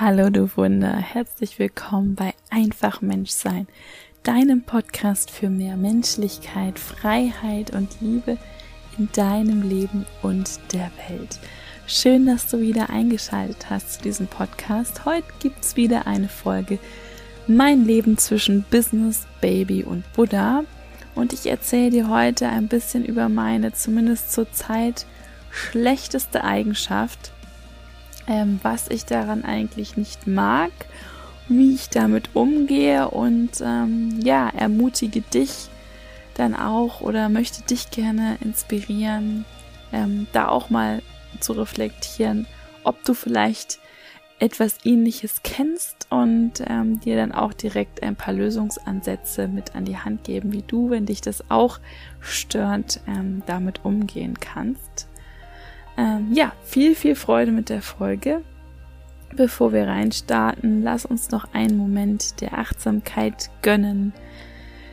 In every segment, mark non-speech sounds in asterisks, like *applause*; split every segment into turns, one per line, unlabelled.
Hallo du Wunder, herzlich willkommen bei Einfach Menschsein, deinem Podcast für mehr Menschlichkeit, Freiheit und Liebe in deinem Leben und der Welt. Schön, dass du wieder eingeschaltet hast zu diesem Podcast. Heute gibt es wieder eine Folge Mein Leben zwischen Business, Baby und Buddha. Und ich erzähle dir heute ein bisschen über meine zumindest zurzeit schlechteste Eigenschaft, ähm, was ich daran eigentlich nicht mag, wie ich damit umgehe und ähm, ja, ermutige dich dann auch oder möchte dich gerne inspirieren, ähm, da auch mal zu reflektieren, ob du vielleicht etwas ähnliches kennst und ähm, dir dann auch direkt ein paar Lösungsansätze mit an die Hand geben, wie du, wenn dich das auch stört, ähm, damit umgehen kannst. Ähm, ja, viel, viel Freude mit der Folge. Bevor wir reinstarten, lass uns noch einen Moment der Achtsamkeit gönnen.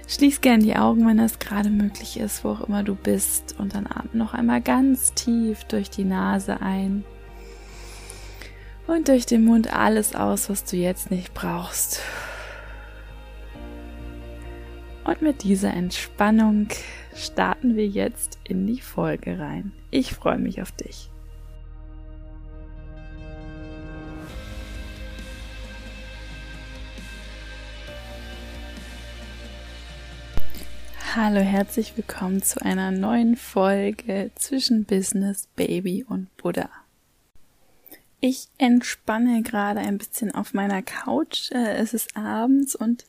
Schließ gern die Augen, wenn das gerade möglich ist, wo auch immer du bist, und dann atme noch einmal ganz tief durch die Nase ein und durch den Mund alles aus, was du jetzt nicht brauchst. Und mit dieser Entspannung starten wir jetzt in die Folge rein. Ich freue mich auf dich. Hallo, herzlich willkommen zu einer neuen Folge zwischen Business, Baby und Buddha. Ich entspanne gerade ein bisschen auf meiner Couch. Äh, es ist abends und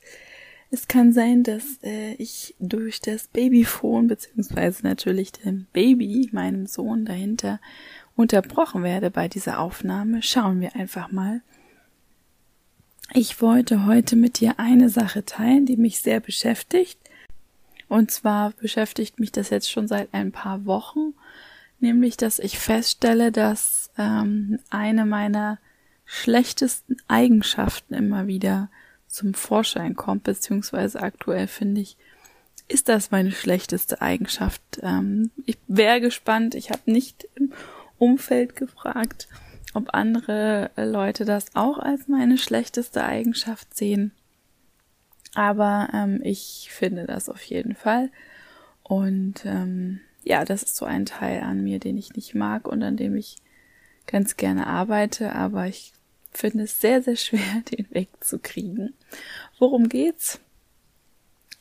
es kann sein, dass äh, ich durch das Babyphone beziehungsweise natürlich dem Baby, meinem Sohn dahinter, unterbrochen werde bei dieser Aufnahme. Schauen wir einfach mal. Ich wollte heute mit dir eine Sache teilen, die mich sehr beschäftigt. Und zwar beschäftigt mich das jetzt schon seit ein paar Wochen, nämlich dass ich feststelle, dass ähm, eine meiner schlechtesten Eigenschaften immer wieder zum Vorschein kommt, beziehungsweise aktuell finde ich, ist das meine schlechteste Eigenschaft. Ähm, ich wäre gespannt, ich habe nicht im Umfeld gefragt, ob andere Leute das auch als meine schlechteste Eigenschaft sehen. Aber ähm, ich finde das auf jeden Fall. Und ähm, ja, das ist so ein Teil an mir, den ich nicht mag und an dem ich ganz gerne arbeite, aber ich finde es sehr, sehr schwer, *laughs* den wegzukriegen. Worum geht's?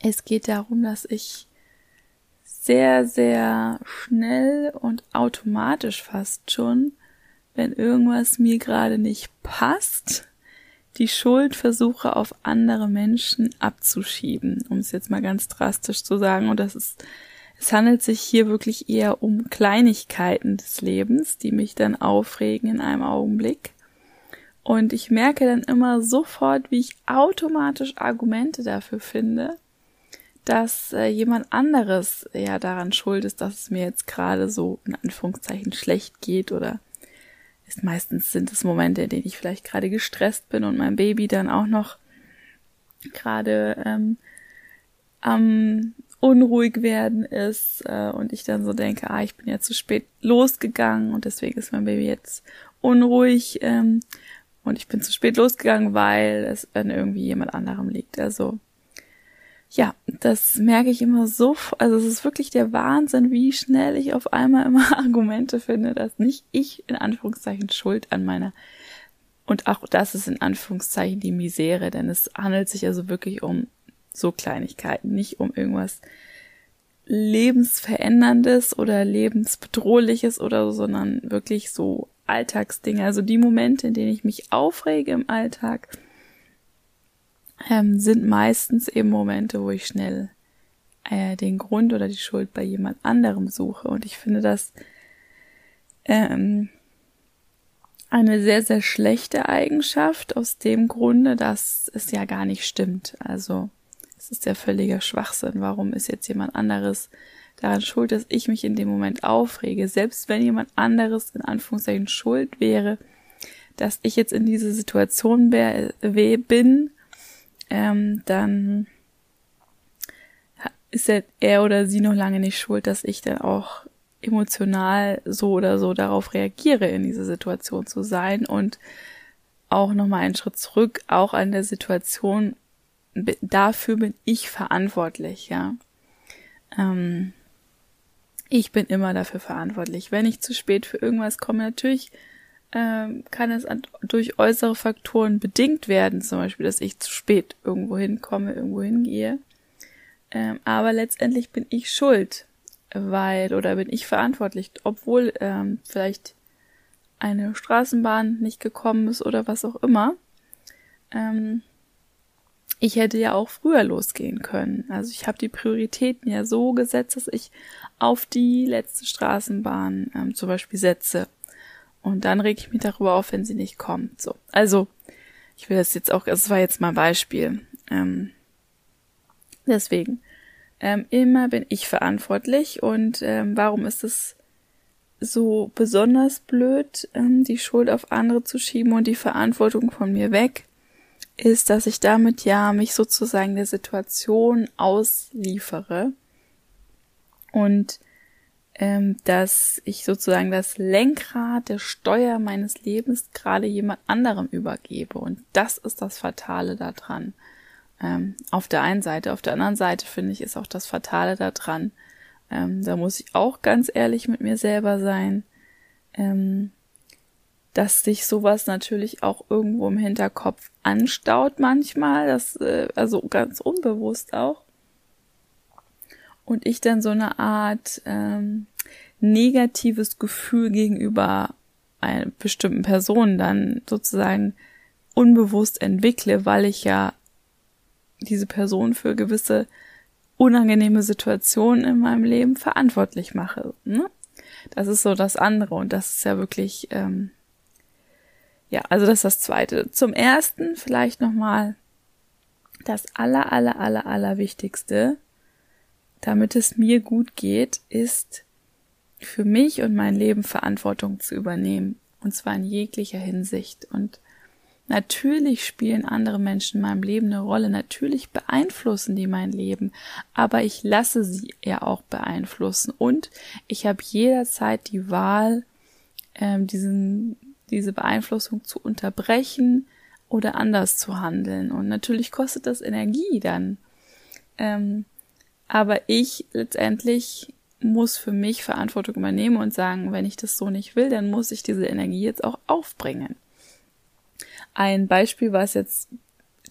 Es geht darum, dass ich sehr, sehr schnell und automatisch fast schon, wenn irgendwas mir gerade nicht passt, die Schuld versuche auf andere Menschen abzuschieben, um es jetzt mal ganz drastisch zu sagen. Und das ist, es handelt sich hier wirklich eher um Kleinigkeiten des Lebens, die mich dann aufregen in einem Augenblick. Und ich merke dann immer sofort, wie ich automatisch Argumente dafür finde, dass äh, jemand anderes ja daran schuld ist, dass es mir jetzt gerade so in Anführungszeichen schlecht geht oder ist meistens sind es Momente, in denen ich vielleicht gerade gestresst bin und mein Baby dann auch noch gerade ähm, am unruhig werden ist äh, und ich dann so denke, ah, ich bin ja zu spät losgegangen und deswegen ist mein Baby jetzt unruhig. Ähm, und ich bin zu spät losgegangen, weil es an irgendwie jemand anderem liegt. Also ja, das merke ich immer so, also es ist wirklich der Wahnsinn, wie schnell ich auf einmal immer *laughs* Argumente finde, dass nicht ich in Anführungszeichen schuld an meiner und auch das ist in Anführungszeichen die Misere, denn es handelt sich also wirklich um so Kleinigkeiten, nicht um irgendwas lebensveränderndes oder lebensbedrohliches oder so, sondern wirklich so Alltagsdinge, also die Momente, in denen ich mich aufrege im Alltag, ähm, sind meistens eben Momente, wo ich schnell äh, den Grund oder die Schuld bei jemand anderem suche. Und ich finde das ähm, eine sehr, sehr schlechte Eigenschaft aus dem Grunde, dass es ja gar nicht stimmt. Also es ist ja völliger Schwachsinn. Warum ist jetzt jemand anderes daran schuld, dass ich mich in dem Moment aufrege. Selbst wenn jemand anderes in Anführungszeichen schuld wäre, dass ich jetzt in diese Situation bin, ähm, dann ist er oder sie noch lange nicht schuld, dass ich dann auch emotional so oder so darauf reagiere, in dieser Situation zu sein und auch nochmal einen Schritt zurück, auch an der Situation, dafür bin ich verantwortlich, ja. Ähm, ich bin immer dafür verantwortlich. Wenn ich zu spät für irgendwas komme, natürlich ähm, kann es durch äußere Faktoren bedingt werden, zum Beispiel, dass ich zu spät irgendwo hinkomme, irgendwo hingehe. Ähm, aber letztendlich bin ich schuld, weil, oder bin ich verantwortlich, obwohl ähm, vielleicht eine Straßenbahn nicht gekommen ist oder was auch immer. Ähm, ich hätte ja auch früher losgehen können. Also ich habe die Prioritäten ja so gesetzt, dass ich auf die letzte Straßenbahn ähm, zum Beispiel setze. Und dann reg ich mich darüber auf, wenn sie nicht kommt. So. Also, ich will das jetzt auch, das war jetzt mal ein Beispiel. Ähm, deswegen. Ähm, immer bin ich verantwortlich und ähm, warum ist es so besonders blöd, ähm, die Schuld auf andere zu schieben und die Verantwortung von mir weg? Ist, dass ich damit ja mich sozusagen der Situation ausliefere und ähm, dass ich sozusagen das Lenkrad der Steuer meines Lebens gerade jemand anderem übergebe. Und das ist das Fatale daran. Ähm, auf der einen Seite. Auf der anderen Seite finde ich, ist auch das Fatale daran. Ähm, da muss ich auch ganz ehrlich mit mir selber sein. Ähm, dass sich sowas natürlich auch irgendwo im Hinterkopf anstaut manchmal, das äh, also ganz unbewusst auch. Und ich dann so eine Art ähm, negatives Gefühl gegenüber einer bestimmten Person dann sozusagen unbewusst entwickle, weil ich ja diese Person für gewisse unangenehme Situationen in meinem Leben verantwortlich mache. Ne? Das ist so das andere und das ist ja wirklich ähm, ja, also das ist das Zweite. Zum Ersten vielleicht nochmal das aller, aller, aller, aller Wichtigste, damit es mir gut geht, ist für mich und mein Leben Verantwortung zu übernehmen. Und zwar in jeglicher Hinsicht. Und natürlich spielen andere Menschen in meinem Leben eine Rolle. Natürlich beeinflussen die mein Leben. Aber ich lasse sie ja auch beeinflussen. Und ich habe jederzeit die Wahl, ähm, diesen diese Beeinflussung zu unterbrechen oder anders zu handeln. Und natürlich kostet das Energie dann. Ähm, aber ich letztendlich muss für mich Verantwortung übernehmen und sagen, wenn ich das so nicht will, dann muss ich diese Energie jetzt auch aufbringen. Ein Beispiel, was jetzt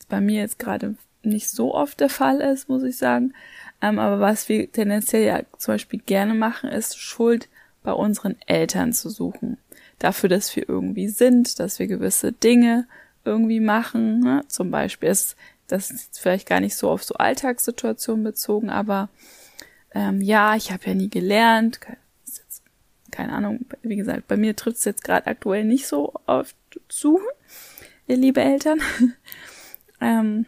bei mir jetzt gerade nicht so oft der Fall ist, muss ich sagen, ähm, aber was wir tendenziell ja zum Beispiel gerne machen, ist Schuld bei unseren Eltern zu suchen dafür, dass wir irgendwie sind, dass wir gewisse Dinge irgendwie machen. Ne? Zum Beispiel ist das ist vielleicht gar nicht so auf so Alltagssituationen bezogen, aber ähm, ja, ich habe ja nie gelernt. Jetzt, keine Ahnung, wie gesagt, bei mir trifft es jetzt gerade aktuell nicht so oft zu, ihr liebe Eltern. *laughs* ähm,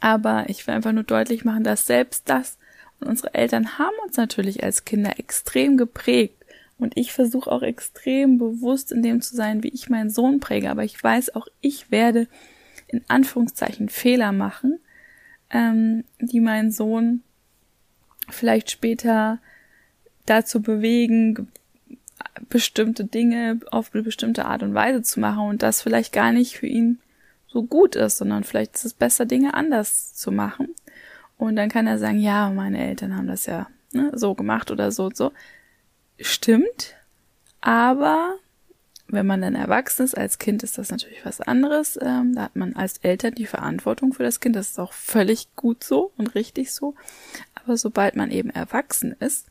aber ich will einfach nur deutlich machen, dass selbst das und unsere Eltern haben uns natürlich als Kinder extrem geprägt und ich versuche auch extrem bewusst in dem zu sein, wie ich meinen Sohn präge. Aber ich weiß auch, ich werde in Anführungszeichen Fehler machen, ähm, die meinen Sohn vielleicht später dazu bewegen, bestimmte Dinge auf eine bestimmte Art und Weise zu machen und das vielleicht gar nicht für ihn so gut ist, sondern vielleicht ist es besser, Dinge anders zu machen. Und dann kann er sagen, ja, meine Eltern haben das ja ne, so gemacht oder so und so stimmt, aber wenn man dann erwachsen ist, als Kind ist das natürlich was anderes. Ähm, da hat man als Eltern die Verantwortung für das Kind. Das ist auch völlig gut so und richtig so. Aber sobald man eben erwachsen ist,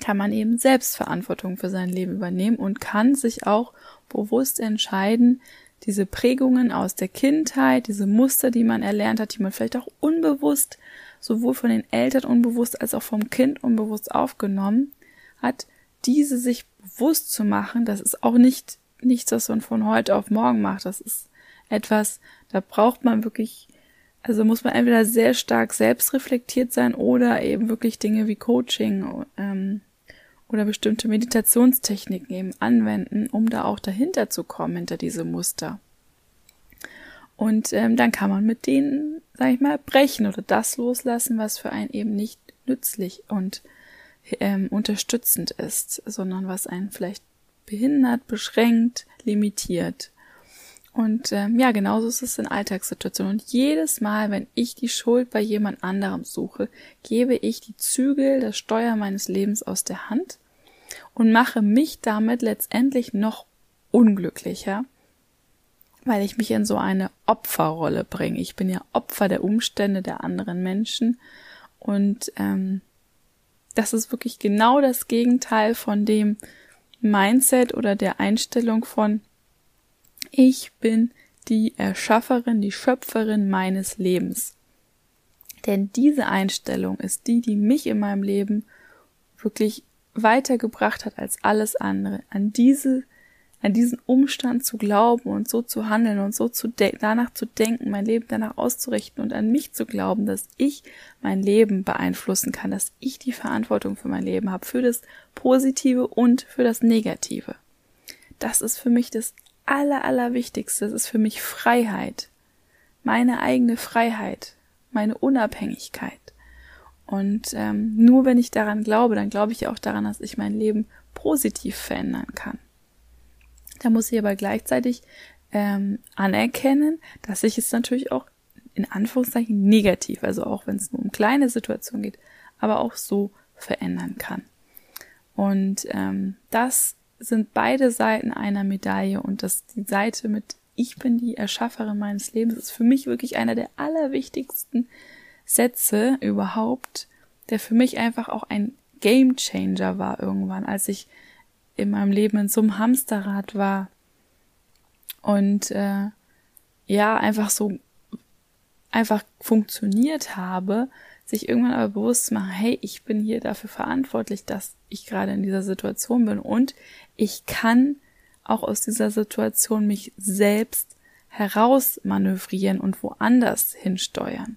kann man eben selbst Verantwortung für sein Leben übernehmen und kann sich auch bewusst entscheiden, diese Prägungen aus der Kindheit, diese Muster, die man erlernt hat, die man vielleicht auch unbewusst, sowohl von den Eltern unbewusst als auch vom Kind unbewusst aufgenommen hat, diese sich bewusst zu machen, das ist auch nicht nichts, was man von heute auf morgen macht. Das ist etwas, da braucht man wirklich, also muss man entweder sehr stark selbstreflektiert sein oder eben wirklich Dinge wie Coaching ähm, oder bestimmte Meditationstechniken eben anwenden, um da auch dahinter zu kommen, hinter diese Muster. Und ähm, dann kann man mit denen, sag ich mal, brechen oder das loslassen, was für einen eben nicht nützlich und ähm, unterstützend ist, sondern was einen vielleicht behindert, beschränkt, limitiert. Und ähm, ja, genauso ist es in Alltagssituationen. Und jedes Mal, wenn ich die Schuld bei jemand anderem suche, gebe ich die Zügel, das Steuer meines Lebens aus der Hand und mache mich damit letztendlich noch unglücklicher, weil ich mich in so eine Opferrolle bringe. Ich bin ja Opfer der Umstände der anderen Menschen und ähm, das ist wirklich genau das Gegenteil von dem Mindset oder der Einstellung von ich bin die Erschafferin, die Schöpferin meines Lebens. Denn diese Einstellung ist die, die mich in meinem Leben wirklich weitergebracht hat als alles andere. An diese, an diesen Umstand zu glauben und so zu handeln und so zu danach zu denken, mein Leben danach auszurichten und an mich zu glauben, dass ich mein Leben beeinflussen kann, dass ich die Verantwortung für mein Leben habe, für das Positive und für das Negative. Das ist für mich das aller, allerwichtigste ist für mich Freiheit. Meine eigene Freiheit, meine Unabhängigkeit. Und ähm, nur wenn ich daran glaube, dann glaube ich auch daran, dass ich mein Leben positiv verändern kann. Da muss ich aber gleichzeitig ähm, anerkennen, dass ich es natürlich auch in Anführungszeichen negativ, also auch wenn es nur um kleine Situationen geht, aber auch so verändern kann. Und ähm, das sind beide Seiten einer Medaille und das die Seite mit ich bin die Erschafferin meines Lebens ist für mich wirklich einer der allerwichtigsten Sätze überhaupt, der für mich einfach auch ein Game Changer war irgendwann, als ich in meinem Leben in so einem Hamsterrad war und äh, ja einfach so einfach funktioniert habe, sich irgendwann aber bewusst zu machen, hey, ich bin hier dafür verantwortlich, dass ich gerade in dieser Situation bin und ich kann auch aus dieser Situation mich selbst herausmanövrieren und woanders hinsteuern.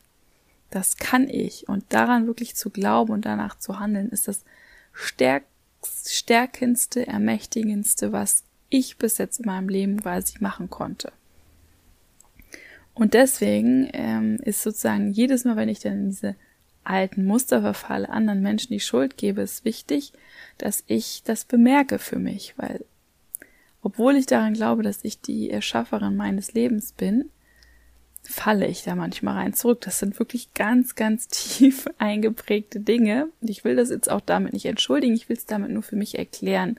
Das kann ich. Und daran wirklich zu glauben und danach zu handeln, ist das stärk stärkendste, ermächtigendste, was ich bis jetzt in meinem Leben quasi machen konnte. Und deswegen ähm, ist sozusagen jedes Mal, wenn ich dann in diese alten Muster verfalle, anderen Menschen die Schuld gebe, ist wichtig, dass ich das bemerke für mich, weil obwohl ich daran glaube, dass ich die Erschafferin meines Lebens bin, falle ich da manchmal rein zurück. Das sind wirklich ganz, ganz *laughs* tief eingeprägte Dinge. Und ich will das jetzt auch damit nicht entschuldigen, ich will es damit nur für mich erklären.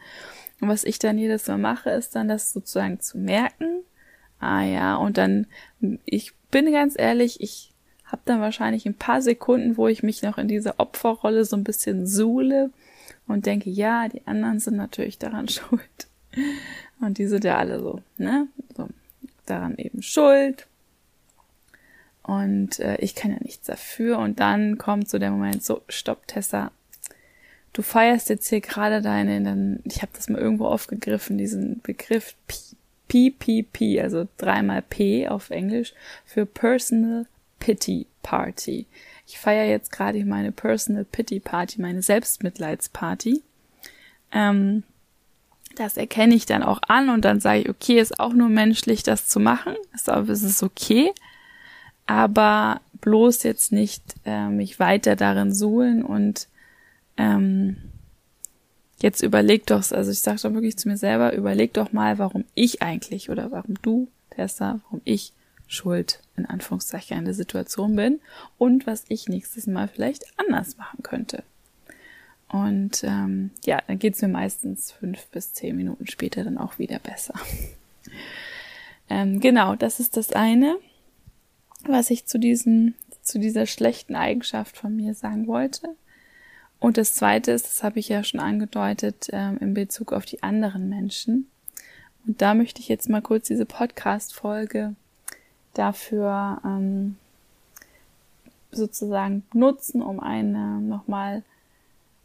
Und was ich dann jedes Mal mache, ist dann das sozusagen zu merken. Ah ja, und dann, ich bin ganz ehrlich, ich habe dann wahrscheinlich ein paar Sekunden, wo ich mich noch in dieser Opferrolle so ein bisschen suhle und denke, ja, die anderen sind natürlich daran *laughs* schuld. Und die sind ja alle so, ne? So, daran eben schuld. Und äh, ich kann ja nichts dafür. Und dann kommt so der Moment, so, stopp, Tessa. Du feierst jetzt hier gerade deine, dann, ich habe das mal irgendwo aufgegriffen, diesen Begriff PPP, also dreimal P auf Englisch, für Personal Pity Party. Ich feiere jetzt gerade meine Personal Pity Party, meine Selbstmitleidsparty. Ähm, das erkenne ich dann auch an und dann sage ich, okay, ist auch nur menschlich, das zu machen. Ist aber es ist okay. Aber bloß jetzt nicht äh, mich weiter darin suhlen und ähm, jetzt überleg doch, also ich sage doch wirklich zu mir selber, überleg doch mal, warum ich eigentlich oder warum du, Tessa, warum ich schuld in Anführungszeichen in der Situation bin und was ich nächstes Mal vielleicht anders machen könnte. Und ähm, ja, dann geht's mir meistens fünf bis zehn Minuten später dann auch wieder besser. *laughs* ähm, genau, das ist das eine, was ich zu diesem, zu dieser schlechten Eigenschaft von mir sagen wollte. Und das zweite ist, das habe ich ja schon angedeutet, ähm, in Bezug auf die anderen Menschen. Und da möchte ich jetzt mal kurz diese Podcast-Folge dafür ähm, sozusagen nutzen, um eine nochmal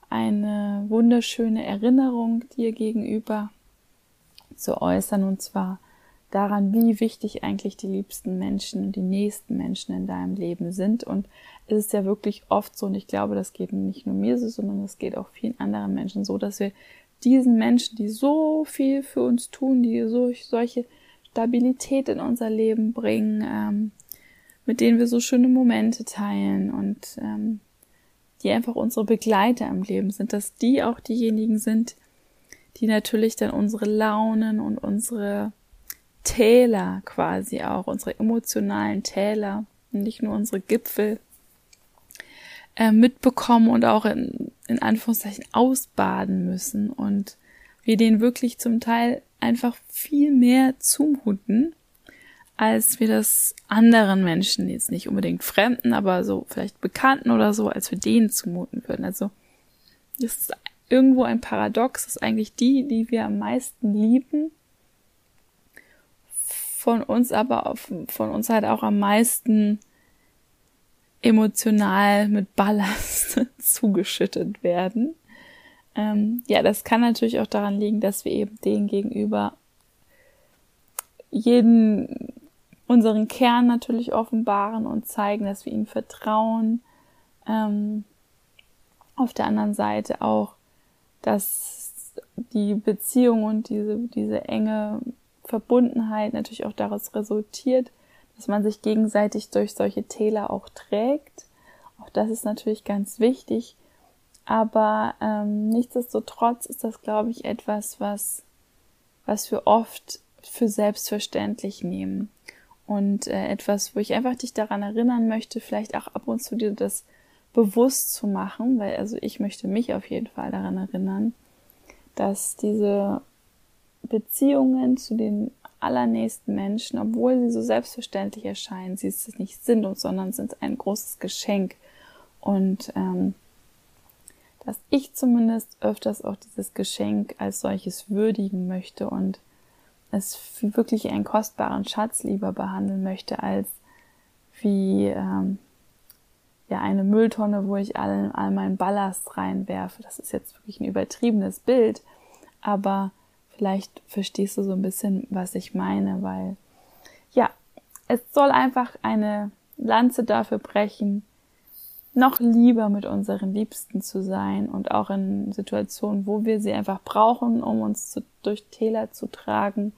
eine wunderschöne Erinnerung dir gegenüber zu äußern und zwar daran, wie wichtig eigentlich die liebsten Menschen, die nächsten Menschen in deinem Leben sind. Und es ist ja wirklich oft so, und ich glaube, das geht nicht nur mir so, sondern es geht auch vielen anderen Menschen so, dass wir diesen Menschen, die so viel für uns tun, die so, solche Stabilität in unser Leben bringen, ähm, mit denen wir so schöne Momente teilen und ähm, die einfach unsere Begleiter im Leben sind, dass die auch diejenigen sind, die natürlich dann unsere Launen und unsere Täler quasi auch, unsere emotionalen Täler, nicht nur unsere Gipfel äh, mitbekommen und auch in, in Anführungszeichen ausbaden müssen und wir den wirklich zum Teil einfach viel mehr zumuten, als wir das anderen Menschen, jetzt nicht unbedingt Fremden, aber so vielleicht Bekannten oder so, als wir denen zumuten würden. Also das ist irgendwo ein Paradox, dass eigentlich die, die wir am meisten lieben, von uns aber auf, von uns halt auch am meisten emotional mit Ballast *laughs* zugeschüttet werden. Ähm, ja, das kann natürlich auch daran liegen, dass wir eben denen gegenüber jeden unseren Kern natürlich offenbaren und zeigen, dass wir ihnen vertrauen. Ähm, auf der anderen Seite auch, dass die Beziehung und diese, diese enge Verbundenheit natürlich auch daraus resultiert, dass man sich gegenseitig durch solche Täler auch trägt. Auch das ist natürlich ganz wichtig. Aber ähm, nichtsdestotrotz ist das, glaube ich, etwas, was, was wir oft für selbstverständlich nehmen. Und äh, etwas, wo ich einfach dich daran erinnern möchte, vielleicht auch ab und zu dir das bewusst zu machen, weil also ich möchte mich auf jeden Fall daran erinnern, dass diese Beziehungen zu den allernächsten Menschen, obwohl sie so selbstverständlich erscheinen, sie es nicht sind, und, sondern sind ein großes Geschenk. Und ähm, dass ich zumindest öfters auch dieses Geschenk als solches würdigen möchte und es wie wirklich einen kostbaren Schatz lieber behandeln möchte, als wie ähm, ja eine Mülltonne, wo ich all, all meinen Ballast reinwerfe. Das ist jetzt wirklich ein übertriebenes Bild, aber Vielleicht verstehst du so ein bisschen, was ich meine, weil ja, es soll einfach eine Lanze dafür brechen, noch lieber mit unseren Liebsten zu sein und auch in Situationen, wo wir sie einfach brauchen, um uns zu, durch Täler zu tragen,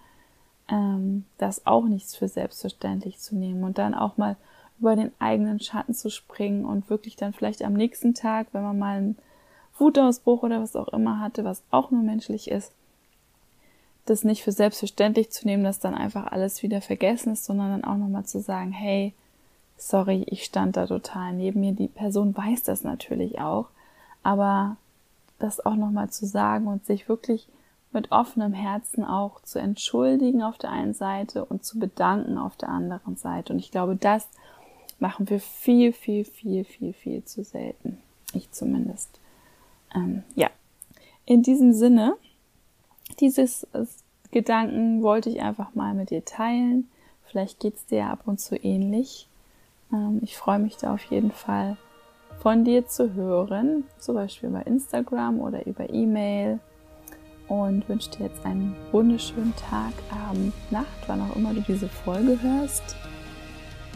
ähm, das auch nichts für selbstverständlich zu nehmen und dann auch mal über den eigenen Schatten zu springen und wirklich dann vielleicht am nächsten Tag, wenn man mal einen Wutausbruch oder was auch immer hatte, was auch nur menschlich ist, das nicht für selbstverständlich zu nehmen, dass dann einfach alles wieder vergessen ist, sondern dann auch nochmal zu sagen, hey, sorry, ich stand da total neben mir. Die Person weiß das natürlich auch, aber das auch nochmal zu sagen und sich wirklich mit offenem Herzen auch zu entschuldigen auf der einen Seite und zu bedanken auf der anderen Seite. Und ich glaube, das machen wir viel, viel, viel, viel, viel zu selten. Ich zumindest. Ähm, ja. In diesem Sinne dieses äh, Gedanken wollte ich einfach mal mit dir teilen. Vielleicht geht's dir ab und zu ähnlich. Ähm, ich freue mich da auf jeden Fall von dir zu hören, zum Beispiel über Instagram oder über E-Mail. Und wünsche dir jetzt einen wunderschönen Tag, Abend, Nacht, wann auch immer du diese Folge hörst.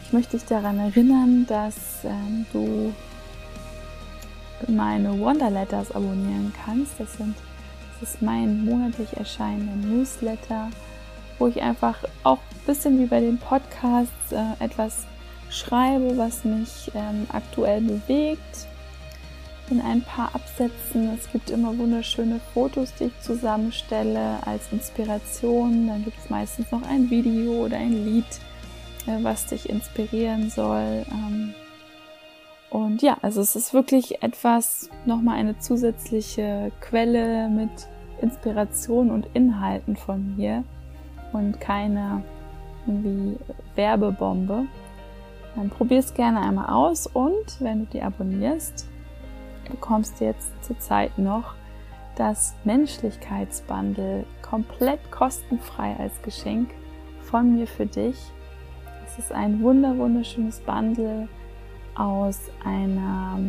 Ich möchte dich daran erinnern, dass ähm, du meine Wonderletters abonnieren kannst. Das sind ist mein monatlich erscheinender Newsletter, wo ich einfach auch ein bisschen wie bei den Podcasts äh, etwas schreibe, was mich ähm, aktuell bewegt. In ein paar Absätzen. Es gibt immer wunderschöne Fotos, die ich zusammenstelle als Inspiration. Dann gibt es meistens noch ein Video oder ein Lied, äh, was dich inspirieren soll. Ähm, und ja, also es ist wirklich etwas, nochmal eine zusätzliche Quelle mit Inspiration und Inhalten von mir und keine irgendwie Werbebombe. Dann probier es gerne einmal aus und wenn du die abonnierst, bekommst du jetzt zurzeit noch das Menschlichkeitsbundle komplett kostenfrei als Geschenk von mir für dich. Es ist ein wunder wunderschönes Bundle aus einer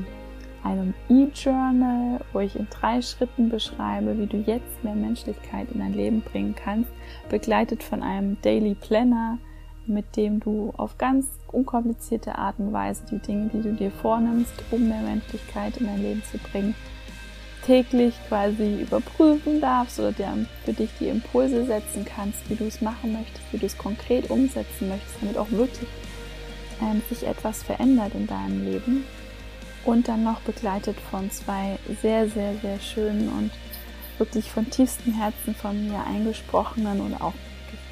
einem E-Journal, wo ich in drei Schritten beschreibe, wie du jetzt mehr Menschlichkeit in dein Leben bringen kannst, begleitet von einem Daily Planner, mit dem du auf ganz unkomplizierte Art und Weise die Dinge, die du dir vornimmst, um mehr Menschlichkeit in dein Leben zu bringen, täglich quasi überprüfen darfst oder dir für dich die Impulse setzen kannst, wie du es machen möchtest, wie du es konkret umsetzen möchtest, damit auch wirklich ähm, sich etwas verändert in deinem Leben und dann noch begleitet von zwei sehr, sehr, sehr schönen und wirklich von tiefstem Herzen von mir eingesprochenen oder auch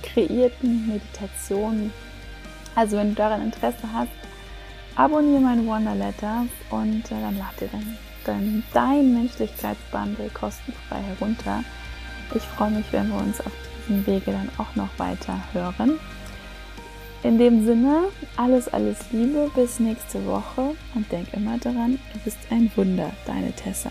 kreierten Meditationen. Also wenn du daran Interesse hast, abonniere meine Wonderletter und äh, dann lad dir dann, dann dein Menschlichkeitsbundle kostenfrei herunter. Ich freue mich, wenn wir uns auf diesem Wege dann auch noch weiter hören. In dem Sinne, alles, alles Liebe, bis nächste Woche und denk immer daran, du bist ein Wunder, deine Tessa.